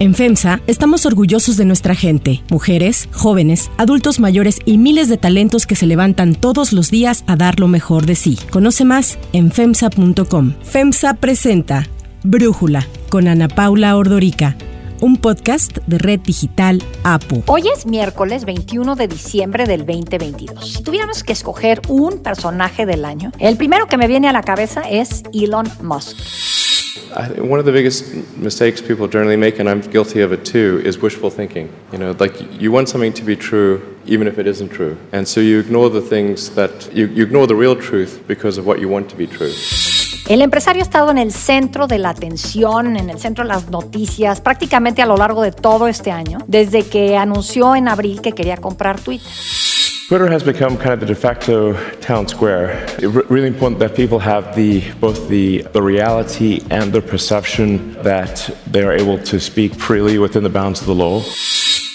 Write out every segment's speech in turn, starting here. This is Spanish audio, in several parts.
En FEMSA estamos orgullosos de nuestra gente, mujeres, jóvenes, adultos mayores y miles de talentos que se levantan todos los días a dar lo mejor de sí. Conoce más en FEMSA.com. FEMSA presenta Brújula con Ana Paula Ordorica un podcast de Red Digital APU. Hoy es miércoles 21 de diciembre del 2022. Si tuviéramos que escoger un personaje del año, el primero que me viene a la cabeza es Elon Musk. One of the biggest mistakes people generally make, and I'm guilty of it too, is wishful thinking. You know, like you want something to be true even if it isn't true. And so you ignore the things that, you, you ignore the real truth because of what you want to be true. El empresario ha estado en el centro de la atención, en el centro de las noticias, prácticamente a lo largo de todo este año, desde que anunció en abril que quería comprar Twitter. Twitter has become kind of the de facto town square. It's really important that people have the both the, the reality and the perception that they are able to speak freely within the bounds of the law.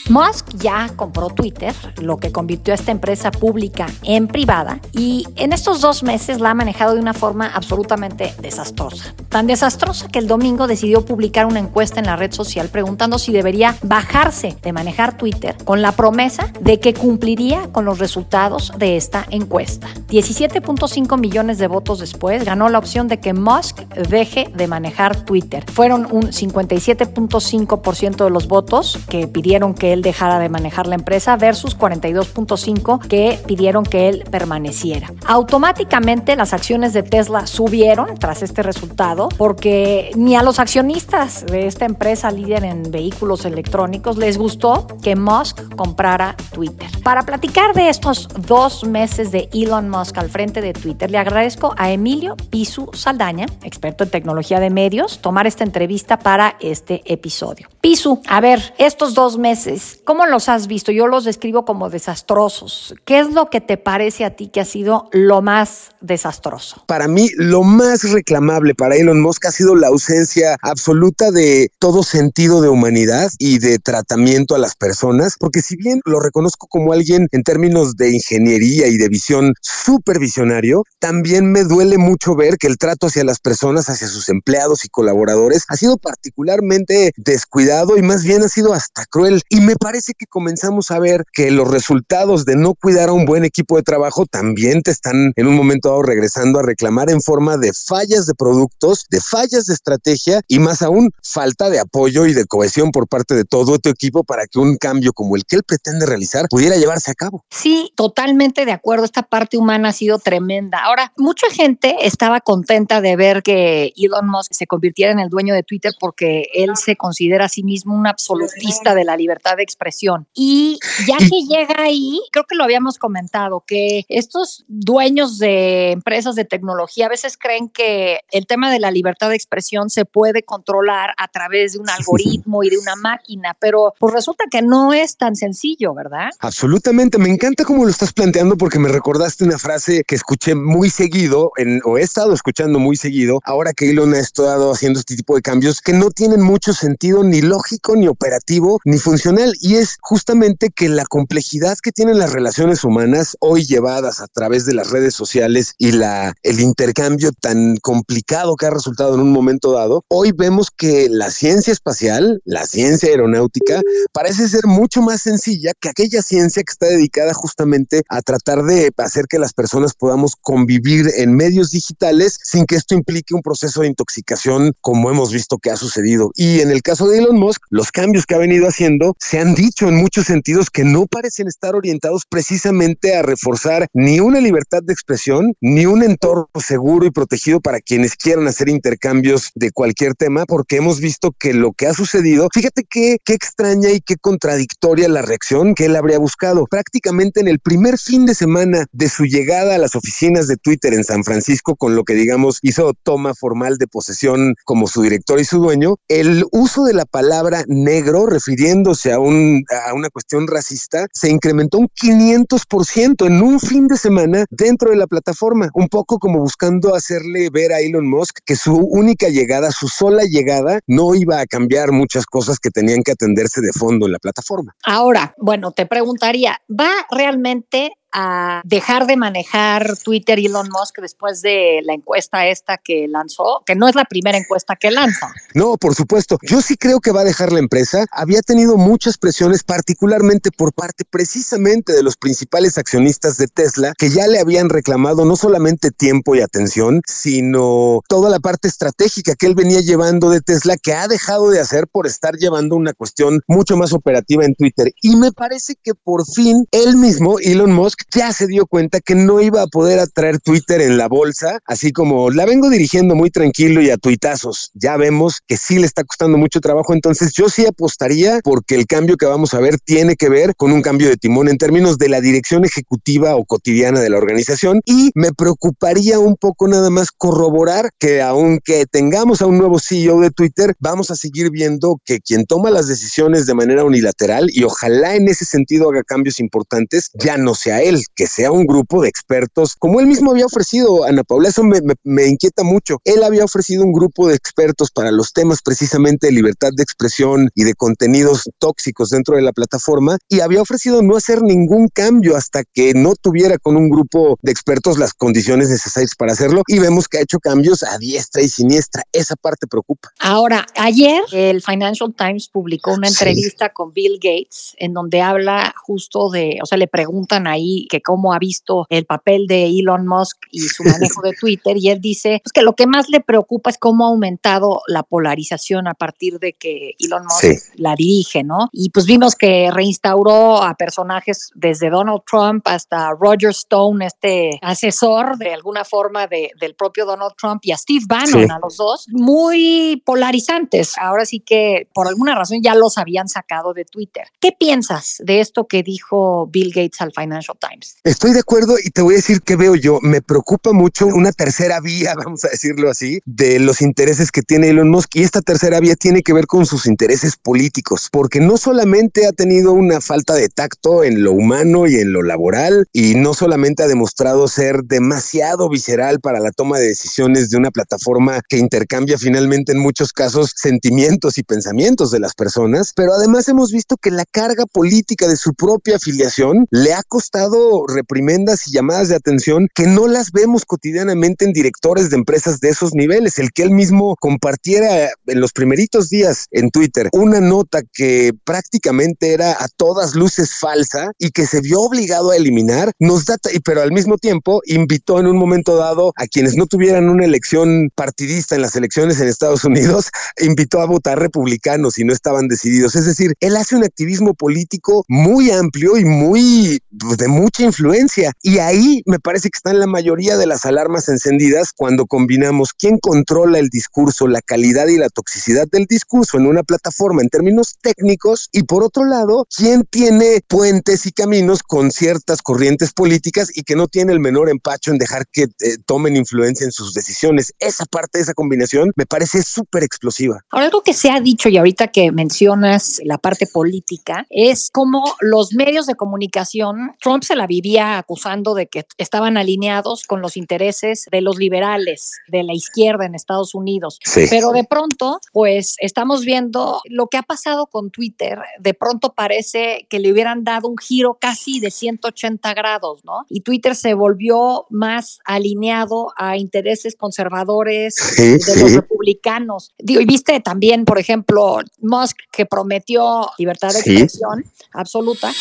Musk ya compró Twitter, lo que convirtió a esta empresa pública en privada, y en estos dos meses la ha manejado de una forma absolutamente desastrosa. Tan desastrosa que el domingo decidió publicar una encuesta en la red social preguntando si debería bajarse de manejar Twitter con la promesa de que cumpliría con los resultados de esta encuesta. 17.5 millones de votos después ganó la opción de que Musk deje de manejar Twitter. Fueron un 57.5% de los votos que pidieron que él dejara de manejar la empresa versus 42.5 que pidieron que él permaneciera. Automáticamente las acciones de Tesla subieron tras este resultado porque ni a los accionistas de esta empresa líder en vehículos electrónicos les gustó que Musk comprara Twitter. Para platicar de estos dos meses de Elon Musk al frente de Twitter, le agradezco a Emilio Pisu Saldaña, experto en tecnología de medios, tomar esta entrevista para este episodio. Pisu, a ver, estos dos meses ¿Cómo los has visto? Yo los describo como desastrosos. ¿Qué es lo que te parece a ti que ha sido lo más desastroso? Para mí, lo más reclamable para Elon Musk ha sido la ausencia absoluta de todo sentido de humanidad y de tratamiento a las personas, porque si bien lo reconozco como alguien en términos de ingeniería y de visión súper visionario, también me duele mucho ver que el trato hacia las personas, hacia sus empleados y colaboradores, ha sido particularmente descuidado y más bien ha sido hasta cruel. Y me parece que comenzamos a ver que los resultados de no cuidar a un buen equipo de trabajo también te están en un momento dado regresando a reclamar en forma de fallas de productos, de fallas de estrategia y más aún falta de apoyo y de cohesión por parte de todo tu equipo para que un cambio como el que él pretende realizar pudiera llevarse a cabo. Sí, totalmente de acuerdo. Esta parte humana ha sido tremenda. Ahora, mucha gente estaba contenta de ver que Elon Musk se convirtiera en el dueño de Twitter porque él se considera a sí mismo un absolutista de la libertad de expresión. Y ya que llega ahí, creo que lo habíamos comentado, que estos dueños de empresas de tecnología a veces creen que el tema de la libertad de expresión se puede controlar a través de un algoritmo y de una máquina, pero pues resulta que no es tan sencillo, ¿verdad? Absolutamente, me encanta cómo lo estás planteando porque me recordaste una frase que escuché muy seguido en, o he estado escuchando muy seguido ahora que Elon ha estado haciendo este tipo de cambios que no tienen mucho sentido ni lógico, ni operativo, ni funcional y es justamente que la complejidad que tienen las relaciones humanas hoy llevadas a través de las redes sociales y la el intercambio tan complicado que ha resultado en un momento dado, hoy vemos que la ciencia espacial, la ciencia aeronáutica parece ser mucho más sencilla que aquella ciencia que está dedicada justamente a tratar de hacer que las personas podamos convivir en medios digitales sin que esto implique un proceso de intoxicación como hemos visto que ha sucedido. Y en el caso de Elon Musk, los cambios que ha venido haciendo se han dicho en muchos sentidos que no parecen estar orientados precisamente a reforzar ni una libertad de expresión, ni un entorno seguro y protegido para quienes quieran hacer intercambios de cualquier tema, porque hemos visto que lo que ha sucedido, fíjate qué, qué extraña y qué contradictoria la reacción que él habría buscado. Prácticamente en el primer fin de semana de su llegada a las oficinas de Twitter en San Francisco, con lo que digamos hizo toma formal de posesión como su director y su dueño, el uso de la palabra negro refiriéndose a a una cuestión racista, se incrementó un 500% en un fin de semana dentro de la plataforma, un poco como buscando hacerle ver a Elon Musk que su única llegada, su sola llegada, no iba a cambiar muchas cosas que tenían que atenderse de fondo en la plataforma. Ahora, bueno, te preguntaría, ¿va realmente a dejar de manejar Twitter Elon Musk después de la encuesta esta que lanzó, que no es la primera encuesta que lanza. No, por supuesto. Yo sí creo que va a dejar la empresa. Había tenido muchas presiones, particularmente por parte precisamente de los principales accionistas de Tesla, que ya le habían reclamado no solamente tiempo y atención, sino toda la parte estratégica que él venía llevando de Tesla, que ha dejado de hacer por estar llevando una cuestión mucho más operativa en Twitter. Y me parece que por fin él mismo, Elon Musk, ya se dio cuenta que no iba a poder atraer Twitter en la bolsa, así como la vengo dirigiendo muy tranquilo y a tuitazos. Ya vemos que sí le está costando mucho trabajo, entonces yo sí apostaría porque el cambio que vamos a ver tiene que ver con un cambio de timón en términos de la dirección ejecutiva o cotidiana de la organización y me preocuparía un poco nada más corroborar que aunque tengamos a un nuevo CEO de Twitter, vamos a seguir viendo que quien toma las decisiones de manera unilateral y ojalá en ese sentido haga cambios importantes, ya no sea él, que sea un grupo de expertos, como él mismo había ofrecido, Ana Paula, eso me, me inquieta mucho. Él había ofrecido un grupo de expertos para los temas precisamente de libertad de expresión y de contenidos tóxicos dentro de la plataforma y había ofrecido no hacer ningún cambio hasta que no tuviera con un grupo de expertos las condiciones necesarias para hacerlo y vemos que ha hecho cambios a diestra y siniestra. Esa parte preocupa. Ahora, ayer el Financial Times publicó una entrevista con Bill Gates en donde habla justo de, o sea, le preguntan ahí que cómo ha visto el papel de Elon Musk y su manejo de Twitter y él dice pues, que lo que más le preocupa es cómo ha aumentado la polarización a partir de que Elon Musk la dirige, ¿no? Y pues vimos que reinstauró a personajes desde Donald Trump hasta Roger Stone, este asesor de alguna forma de, del propio Donald Trump y a Steve Bannon, a los dos, muy polarizantes. Ahora sí que por alguna razón ya los habían sacado de Twitter. ¿Qué piensas de esto que dijo Bill Gates al Financial Times? Estoy de acuerdo y te voy a decir que veo yo. Me preocupa mucho una tercera vía, vamos a decirlo así, de los intereses que tiene Elon Musk y esta tercera vía tiene que ver con sus intereses políticos, porque no solamente ha tenido una falta de tacto en lo humano y en lo laboral y no solamente ha demostrado ser demasiado visceral para la toma de decisiones de una plataforma que intercambia finalmente en muchos casos sentimientos y pensamientos de las personas, pero además hemos visto que la carga política de su propia afiliación le ha costado reprimendas y llamadas de atención que no las vemos cotidianamente en directores de empresas de esos niveles. El que él mismo compartiera en los primeritos días en Twitter una nota que prácticamente era a todas luces falsa y que se vio obligado a eliminar, nos da, pero al mismo tiempo invitó en un momento dado a quienes no tuvieran una elección partidista en las elecciones en Estados Unidos, invitó a votar republicanos y no estaban decididos. Es decir, él hace un activismo político muy amplio y muy de mucha influencia. Y ahí me parece que están la mayoría de las alarmas encendidas cuando combinamos quién controla el discurso, la calidad y la toxicidad del discurso en una plataforma en términos técnicos y por otro lado, quién tiene puentes y caminos con ciertas corrientes políticas y que no tiene el menor empacho en dejar que eh, tomen influencia en sus decisiones. Esa parte de esa combinación me parece súper explosiva. Ahora, algo que se ha dicho y ahorita que mencionas la parte política es como los medios de comunicación, Trump se la vivía acusando de que estaban alineados con los intereses de los liberales, de la izquierda en Estados Unidos. Pero de pronto, pues estamos viendo lo que ha pasado con Twitter. De pronto parece que le hubieran dado un giro casi de 180 grados, ¿no? Y Twitter se volvió más alineado a intereses conservadores de los republicanos. Digo, y viste también, por ejemplo, Musk que prometió libertad de expresión absoluta.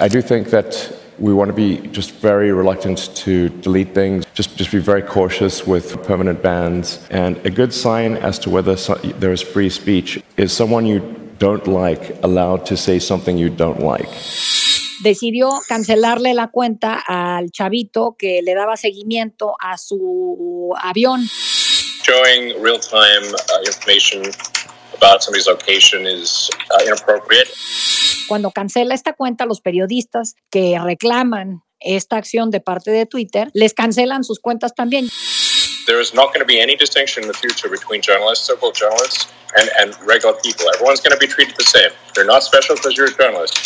I do think that we want to be just very reluctant to delete things, just, just be very cautious with permanent bans. And a good sign as to whether so, there is free speech is someone you don't like allowed to say something you don't like. decidió cancelarle la cuenta al chavito que le daba seguimiento a su avión. Showing real-time uh, information about somebody's location is uh, inappropriate. Cuando cancela esta cuenta, los periodistas que reclaman esta acción de parte de Twitter les cancelan sus cuentas también. There is not going to be any distinction in the future between journalists, so-called journalists, and, and regular people. Everyone's going to be treated the same. You're not special because you're a journalist.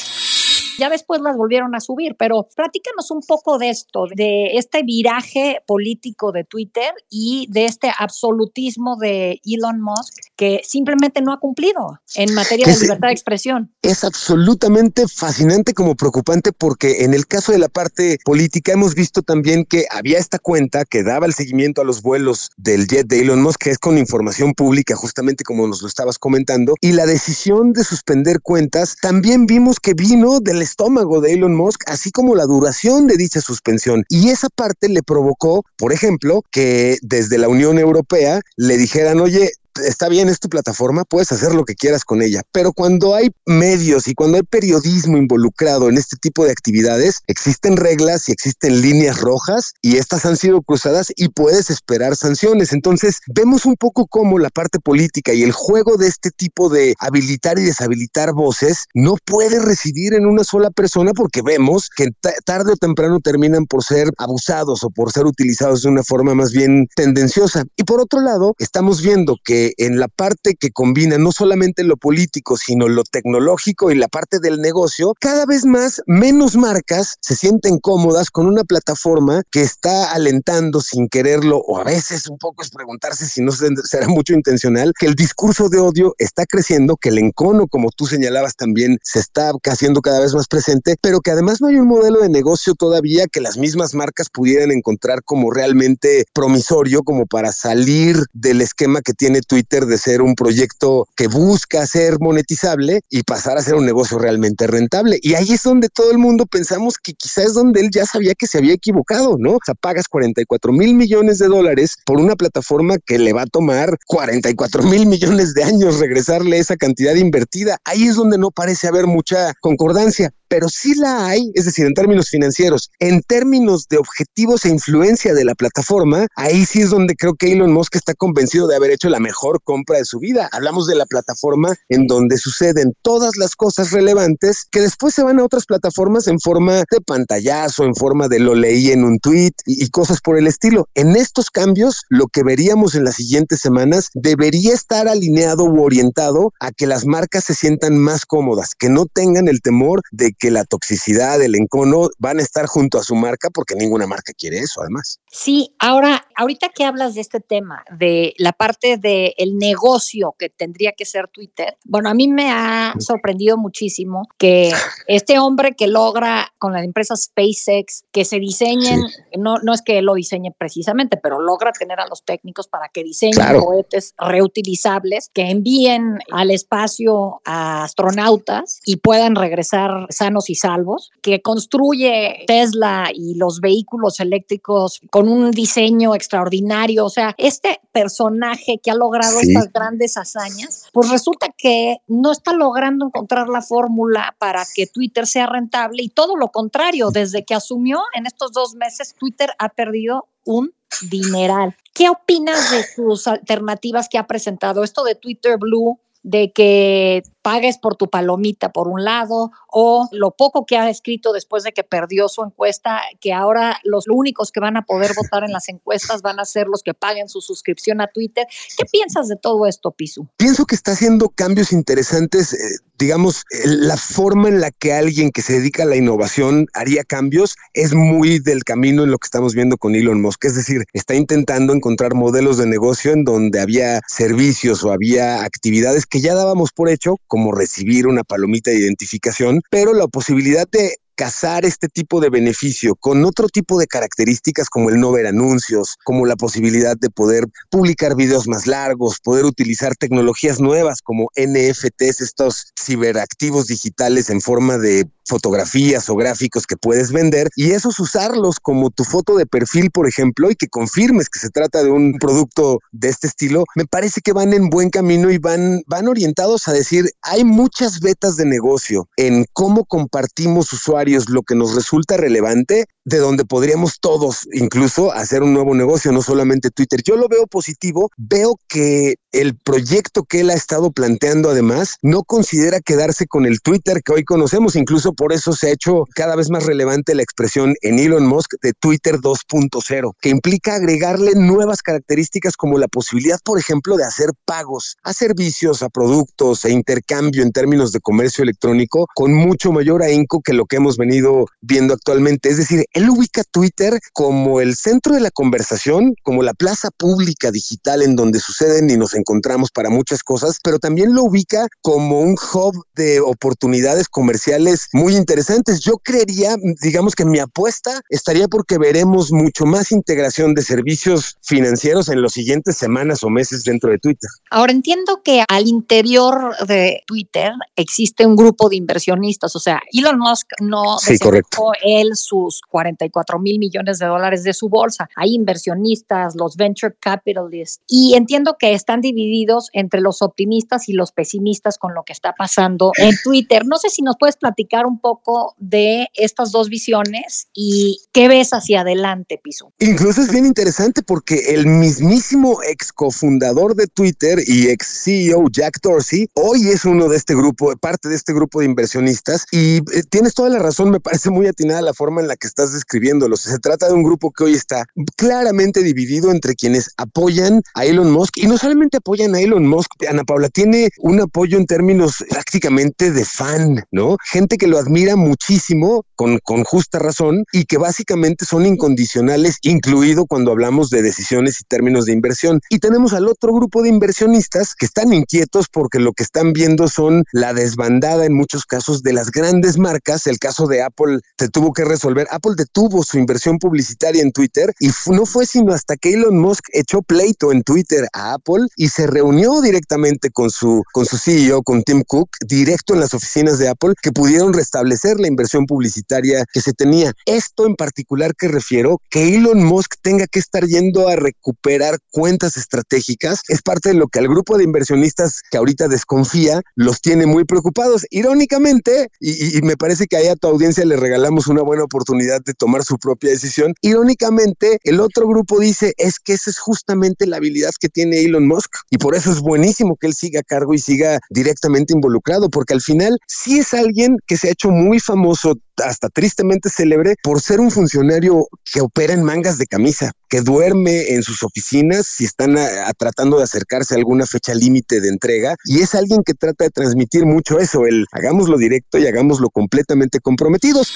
Ya después las volvieron a subir, pero platícanos un poco de esto, de este viraje político de Twitter y de este absolutismo de Elon Musk que simplemente no ha cumplido en materia de libertad de expresión. Es absolutamente fascinante como preocupante porque en el caso de la parte política hemos visto también que había esta cuenta que daba el seguimiento a los vuelos del jet de Elon Musk, que es con información pública, justamente como nos lo estabas comentando, y la decisión de suspender cuentas también vimos que vino del estómago de Elon Musk, así como la duración de dicha suspensión. Y esa parte le provocó, por ejemplo, que desde la Unión Europea le dijeran, oye, está bien, es tu plataforma, puedes hacer lo que quieras con ella, pero cuando hay medios y cuando hay periodismo involucrado en este tipo de actividades, existen reglas y existen líneas rojas y estas han sido cruzadas y puedes esperar sanciones. Entonces, vemos un poco cómo la parte política y el juego de este tipo de habilitar y deshabilitar voces no puede residir en una sola persona porque vemos que tarde o temprano terminan por ser abusados o por ser utilizados de una forma más bien tendenciosa. Y por otro lado, estamos viendo que en la parte que combina no solamente lo político, sino lo tecnológico y la parte del negocio, cada vez más menos marcas se sienten cómodas con una plataforma que está alentando sin quererlo, o a veces un poco es preguntarse si no será mucho intencional, que el discurso de odio está creciendo, que el encono, como tú señalabas también, se está haciendo cada vez más presente, pero que además no hay un modelo de negocio todavía que las mismas marcas pudieran encontrar como realmente promisorio, como para salir del esquema que tiene tu Twitter de ser un proyecto que busca ser monetizable y pasar a ser un negocio realmente rentable. Y ahí es donde todo el mundo pensamos que quizás es donde él ya sabía que se había equivocado, ¿no? O sea, pagas 44 mil millones de dólares por una plataforma que le va a tomar 44 mil millones de años regresarle esa cantidad invertida. Ahí es donde no parece haber mucha concordancia pero sí la hay, es decir, en términos financieros, en términos de objetivos e influencia de la plataforma, ahí sí es donde creo que Elon Musk está convencido de haber hecho la mejor compra de su vida. Hablamos de la plataforma en donde suceden todas las cosas relevantes que después se van a otras plataformas en forma de pantallazo, en forma de lo leí en un tweet y, y cosas por el estilo. En estos cambios, lo que veríamos en las siguientes semanas debería estar alineado u orientado a que las marcas se sientan más cómodas, que no tengan el temor de que que la toxicidad, el encono van a estar junto a su marca porque ninguna marca quiere eso, además. Sí, ahora, ahorita que hablas de este tema, de la parte del el negocio que tendría que ser Twitter, bueno, a mí me ha sorprendido muchísimo que este hombre que logra con la empresa SpaceX que se diseñen, no, no es que él lo diseñe precisamente, pero logra tener a los técnicos para que diseñen cohetes reutilizables que envíen al espacio a astronautas y puedan regresar sanos y salvos, que construye Tesla y los vehículos eléctricos con un diseño extraordinario. O sea, este personaje que ha logrado estas grandes hazañas, pues resulta que no está logrando encontrar la fórmula para que Twitter sea rentable y todo lo contrario, desde que asumió en estos dos meses, Twitter ha perdido un dineral. ¿Qué opinas de sus alternativas que ha presentado? Esto de Twitter Blue, de que pagues por tu palomita por un lado, o lo poco que ha escrito después de que perdió su encuesta, que ahora los únicos que van a poder votar en las encuestas van a ser los que paguen su suscripción a Twitter. ¿Qué piensas de todo esto, Pisu? Pienso que está haciendo cambios interesantes. Eh, digamos, eh, la forma en la que alguien que se dedica a la innovación haría cambios es muy del camino en lo que estamos viendo con Elon Musk. Es decir, está intentando encontrar modelos de negocio en donde había servicios o había actividades que ya dábamos por hecho como recibir una palomita de identificación, pero la posibilidad de casar este tipo de beneficio con otro tipo de características como el no ver anuncios, como la posibilidad de poder publicar videos más largos, poder utilizar tecnologías nuevas como NFTs, estos ciberactivos digitales en forma de fotografías o gráficos que puedes vender y esos usarlos como tu foto de perfil, por ejemplo, y que confirmes que se trata de un producto de este estilo, me parece que van en buen camino y van, van orientados a decir, hay muchas vetas de negocio en cómo compartimos usuarios lo que nos resulta relevante de donde podríamos todos incluso hacer un nuevo negocio, no solamente Twitter. Yo lo veo positivo, veo que el proyecto que él ha estado planteando además no considera quedarse con el Twitter que hoy conocemos, incluso por eso se ha hecho cada vez más relevante la expresión en Elon Musk de Twitter 2.0, que implica agregarle nuevas características como la posibilidad, por ejemplo, de hacer pagos a servicios, a productos e intercambio en términos de comercio electrónico con mucho mayor ahínco que lo que hemos venido viendo actualmente. Es decir, él ubica Twitter como el centro de la conversación, como la plaza pública digital en donde suceden y nos encontramos para muchas cosas, pero también lo ubica como un hub de oportunidades comerciales muy interesantes. Yo creería, digamos que mi apuesta estaría porque veremos mucho más integración de servicios financieros en las siguientes semanas o meses dentro de Twitter. Ahora entiendo que al interior de Twitter existe un grupo de inversionistas, o sea, Elon Musk no sí, correcto. él sus 44 mil millones de dólares de su bolsa. Hay inversionistas, los venture capitalists, y entiendo que están divididos entre los optimistas y los pesimistas con lo que está pasando en Twitter. No sé si nos puedes platicar un poco de estas dos visiones y qué ves hacia adelante, Piso. Incluso es bien interesante porque el mismísimo ex cofundador de Twitter y ex CEO Jack Dorsey hoy es uno de este grupo, parte de este grupo de inversionistas y eh, tienes toda la razón, me parece muy atinada la forma en la que estás describiéndolo. Se trata de un grupo que hoy está claramente dividido entre quienes apoyan a Elon Musk y no solamente apoyan a Elon Musk, Ana Paula, tiene un apoyo en términos prácticamente de fan, ¿no? Gente que lo admira muchísimo, con, con justa razón, y que básicamente son incondicionales, incluido cuando hablamos de decisiones y términos de inversión. Y tenemos al otro grupo de inversionistas que están inquietos porque lo que están viendo son la desbandada en muchos casos de las grandes marcas. El caso de Apple se tuvo que resolver. Apple detuvo su inversión publicitaria en Twitter y no fue sino hasta que Elon Musk echó pleito en Twitter a Apple y se reunió directamente con su, con su CEO, con Tim Cook, directo en las oficinas de Apple, que pudieron restablecer la inversión publicitaria que se tenía. Esto en particular que refiero, que Elon Musk tenga que estar yendo a recuperar cuentas estratégicas, es parte de lo que al grupo de inversionistas que ahorita desconfía los tiene muy preocupados. Irónicamente, y, y me parece que ahí a tu audiencia le regalamos una buena oportunidad de tomar su propia decisión, irónicamente el otro grupo dice es que esa es justamente la habilidad que tiene Elon Musk y por eso es buenísimo que él siga a cargo y siga directamente involucrado, porque al final sí es alguien que se ha hecho muy famoso hasta tristemente célebre por ser un funcionario que opera en mangas de camisa, que duerme en sus oficinas si están tratando de acercarse a alguna fecha límite de entrega y es alguien que trata de transmitir mucho eso, el hagámoslo directo y hagámoslo completamente comprometidos.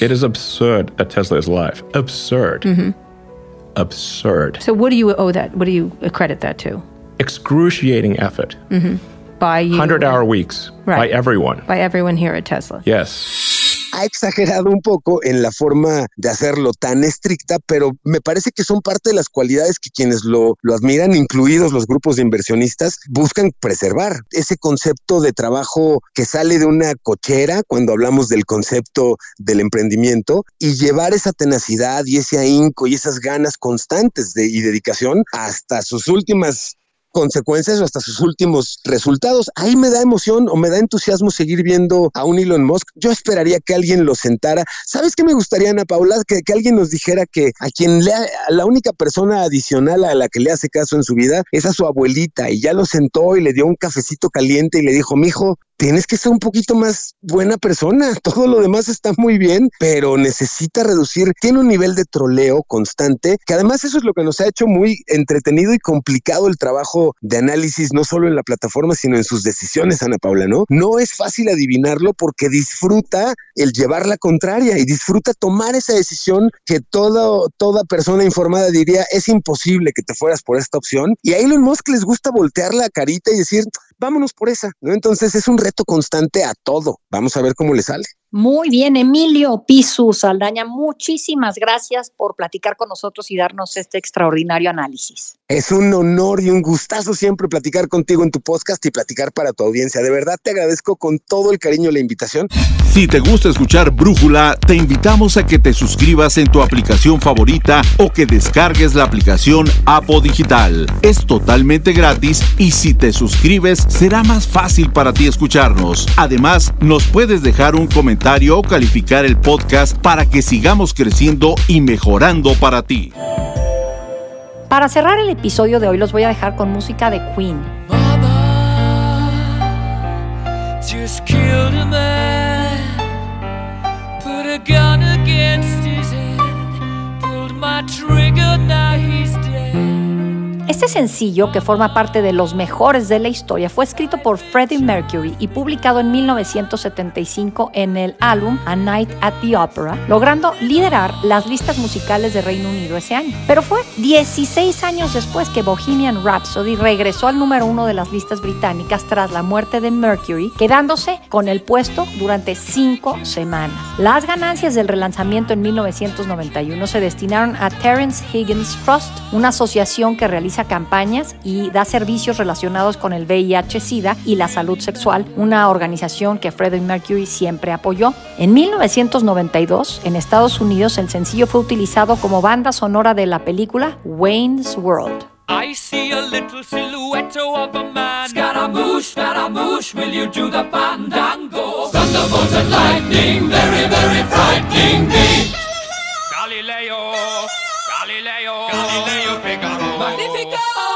It is absurd that Tesla is alive. Absurd. Mm-hmm. Absurd. So what do you owe that? What do you accredit that to? Excruciating effort. By you? 100 hour weeks by everyone. By everyone here at Tesla. Yes. Ha exagerado un poco en la forma de hacerlo tan estricta, pero me parece que son parte de las cualidades que quienes lo, lo admiran, incluidos los grupos de inversionistas, buscan preservar. Ese concepto de trabajo que sale de una cochera cuando hablamos del concepto del emprendimiento y llevar esa tenacidad y ese ahínco y esas ganas constantes de, y dedicación hasta sus últimas consecuencias o hasta sus últimos resultados. Ahí me da emoción o me da entusiasmo seguir viendo a un Elon Musk. Yo esperaría que alguien lo sentara. ¿Sabes qué me gustaría, Ana Paula? Que, que alguien nos dijera que a quien le, la única persona adicional a la que le hace caso en su vida es a su abuelita y ya lo sentó y le dio un cafecito caliente y le dijo, mijo, tienes que ser un poquito más buena persona. Todo lo demás está muy bien, pero necesita reducir. Tiene un nivel de troleo constante, que además eso es lo que nos ha hecho muy entretenido y complicado el trabajo de análisis, no solo en la plataforma, sino en sus decisiones, Ana Paula, ¿no? No es fácil adivinarlo porque disfruta el llevar la contraria y disfruta tomar esa decisión que todo, toda persona informada diría es imposible que te fueras por esta opción. Y a Elon Musk les gusta voltear la carita y decir, vámonos por esa, ¿no? Entonces es un reto constante a todo. Vamos a ver cómo le sale. Muy bien, Emilio Pisu Saldaña, muchísimas gracias por platicar con nosotros y darnos este extraordinario análisis. Es un honor y un gustazo siempre platicar contigo en tu podcast y platicar para tu audiencia. De verdad te agradezco con todo el cariño la invitación. Si te gusta escuchar Brújula, te invitamos a que te suscribas en tu aplicación favorita o que descargues la aplicación Apo Digital. Es totalmente gratis y si te suscribes será más fácil para ti escucharnos. Además, nos puedes dejar un comentario o calificar el podcast para que sigamos creciendo y mejorando para ti. Para cerrar el episodio de hoy los voy a dejar con música de Queen. Just trigger, now he's. Este sencillo, que forma parte de los mejores de la historia, fue escrito por Freddie Mercury y publicado en 1975 en el álbum A Night at the Opera, logrando liderar las listas musicales de Reino Unido ese año. Pero fue 16 años después que Bohemian Rhapsody regresó al número uno de las listas británicas tras la muerte de Mercury, quedándose con el puesto durante cinco semanas. Las ganancias del relanzamiento en 1991 se destinaron a Terence Higgins Trust, una asociación que realiza campañas y da servicios relacionados con el VIH-Sida y la salud sexual, una organización que Freddie Mercury siempre apoyó. En 1992, en Estados Unidos, el sencillo fue utilizado como banda sonora de la película Wayne's World. I see a little silhouette of a man. Scaramouche, Scaramouche, will you do the fandango? Thunderbolt and lightning, very, very frightening me. Galileu Figaro. Magnífico!